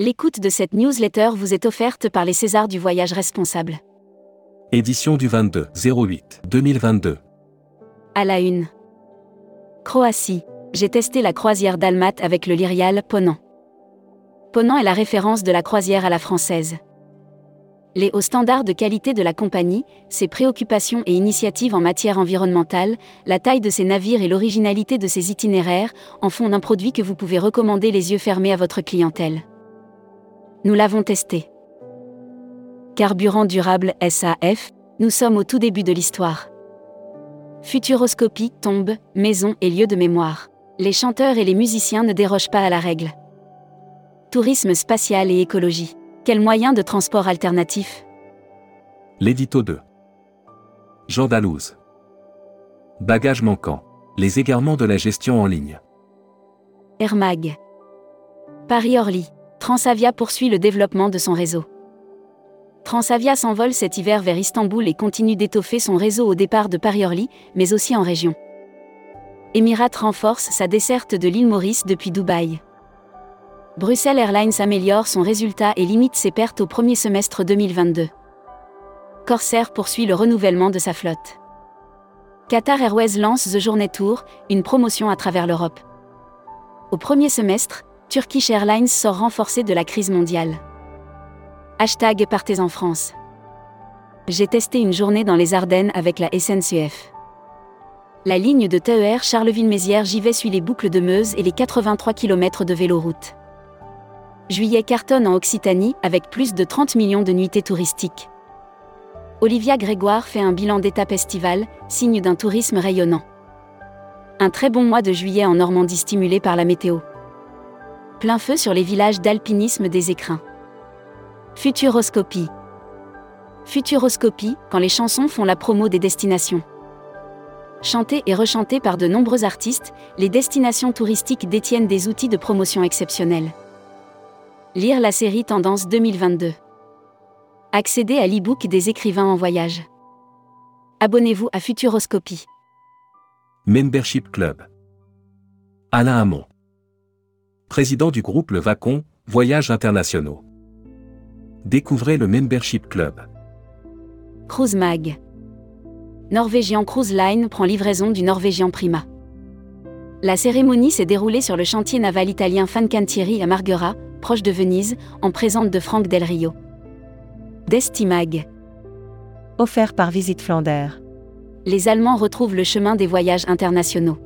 L'écoute de cette newsletter vous est offerte par les Césars du voyage responsable. Édition du 22 08 2022. À la une. Croatie. J'ai testé la croisière Dalmat avec le Lyrial Ponant. Ponant est la référence de la croisière à la française. Les hauts standards de qualité de la compagnie, ses préoccupations et initiatives en matière environnementale, la taille de ses navires et l'originalité de ses itinéraires en font un produit que vous pouvez recommander les yeux fermés à votre clientèle. Nous l'avons testé. Carburant durable SAF, nous sommes au tout début de l'histoire. Futuroscopie, tombe, maison et lieu de mémoire. Les chanteurs et les musiciens ne dérogent pas à la règle. Tourisme spatial et écologie. Quel moyen de transport alternatif L'édito 2. Jean Dalouse. Bagages manquants. Les égarements de la gestion en ligne. Air Mag. Paris-Orly. Transavia poursuit le développement de son réseau. Transavia s'envole cet hiver vers Istanbul et continue d'étoffer son réseau au départ de Paris-Orly, mais aussi en région. Emirates renforce sa desserte de l'île Maurice depuis Dubaï. Bruxelles Airlines améliore son résultat et limite ses pertes au premier semestre 2022. Corsair poursuit le renouvellement de sa flotte. Qatar Airways lance The Journey Tour, une promotion à travers l'Europe. Au premier semestre, Turkish Airlines sort renforcée de la crise mondiale. Hashtag Partez en France. J'ai testé une journée dans les Ardennes avec la SNCF. La ligne de TER Charleville-Mézières Givet suit les boucles de Meuse et les 83 km de véloroute. Juillet cartonne en Occitanie avec plus de 30 millions de nuitées touristiques. Olivia Grégoire fait un bilan d'étape estivale, signe d'un tourisme rayonnant. Un très bon mois de juillet en Normandie stimulé par la météo. Plein feu sur les villages d'alpinisme des écrins. Futuroscopie. Futuroscopie, quand les chansons font la promo des destinations. Chantées et rechantées par de nombreux artistes, les destinations touristiques détiennent des outils de promotion exceptionnels. Lire la série Tendance 2022. Accéder à l'e-book des écrivains en voyage. Abonnez-vous à Futuroscopie. Membership Club. Alain Hamon. Président du groupe Le Vacon, Voyages internationaux. Découvrez le Membership Club. Cruise Mag. Norwegian Cruise Line prend livraison du Norwegian Prima. La cérémonie s'est déroulée sur le chantier naval italien Fincantieri à Marghera, proche de Venise, en présente de Franck Del Rio. Destimag. Offert par Visite Flandère. Les Allemands retrouvent le chemin des voyages internationaux.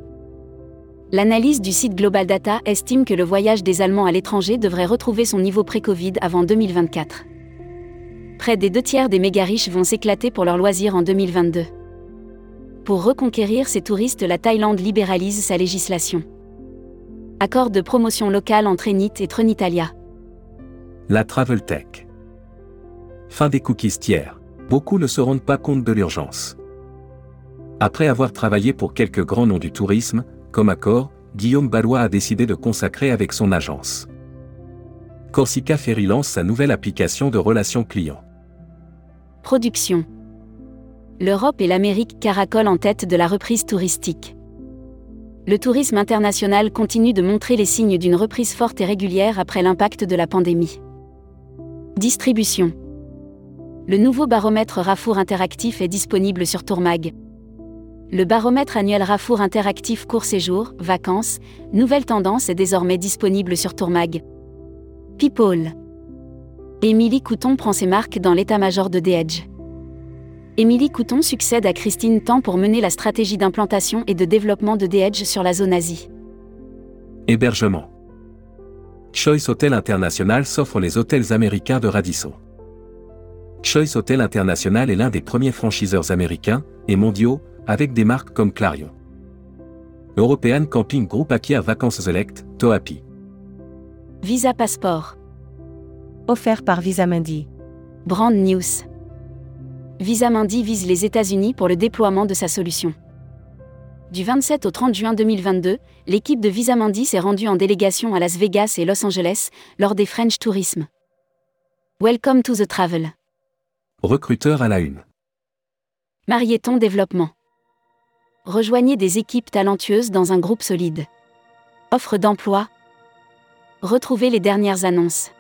L'analyse du site Global Data estime que le voyage des Allemands à l'étranger devrait retrouver son niveau pré-Covid avant 2024. Près des deux tiers des méga riches vont s'éclater pour leurs loisirs en 2022. Pour reconquérir ces touristes, la Thaïlande libéralise sa législation. Accord de promotion locale entre Enit et Trenitalia. La Travel Tech. Fin des cookies tiers. Beaucoup ne se rendent pas compte de l'urgence. Après avoir travaillé pour quelques grands noms du tourisme, comme Accor, Guillaume Ballois a décidé de consacrer avec son agence. Corsica Ferry lance sa nouvelle application de relations clients. Production. L'Europe et l'Amérique caracolent en tête de la reprise touristique. Le tourisme international continue de montrer les signes d'une reprise forte et régulière après l'impact de la pandémie. Distribution. Le nouveau baromètre Rafour interactif est disponible sur Tourmag. Le baromètre annuel Rafour interactif court séjour, vacances, nouvelle tendance est désormais disponible sur Tourmag. People. Émilie Couton prend ses marques dans l'état-major de The Edge. Émilie Couton succède à Christine Tan pour mener la stratégie d'implantation et de développement de The sur la zone Asie. Hébergement. Choice Hotel International s'offre les hôtels américains de Radisson. Choice Hotel International est l'un des premiers franchiseurs américains et mondiaux, avec des marques comme Clarion. European Camping Group acquiert Vacances Select, Toapi. Visa Passport. Offert par Visa Mundi. Brand News. Visamundi vise les États-Unis pour le déploiement de sa solution. Du 27 au 30 juin 2022, l'équipe de Visamundi s'est rendue en délégation à Las Vegas et Los Angeles lors des French Tourism. Welcome to the travel. Recruteur à la une. Marieton Développement. Rejoignez des équipes talentueuses dans un groupe solide. Offre d'emploi. Retrouvez les dernières annonces.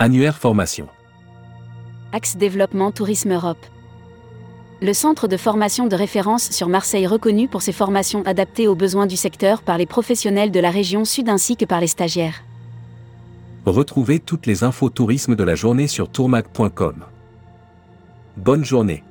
Annuaire formation. Axe Développement Tourisme Europe. Le centre de formation de référence sur Marseille reconnu pour ses formations adaptées aux besoins du secteur par les professionnels de la région sud ainsi que par les stagiaires. Retrouvez toutes les infos tourisme de la journée sur tourmag.com. Bonne journée.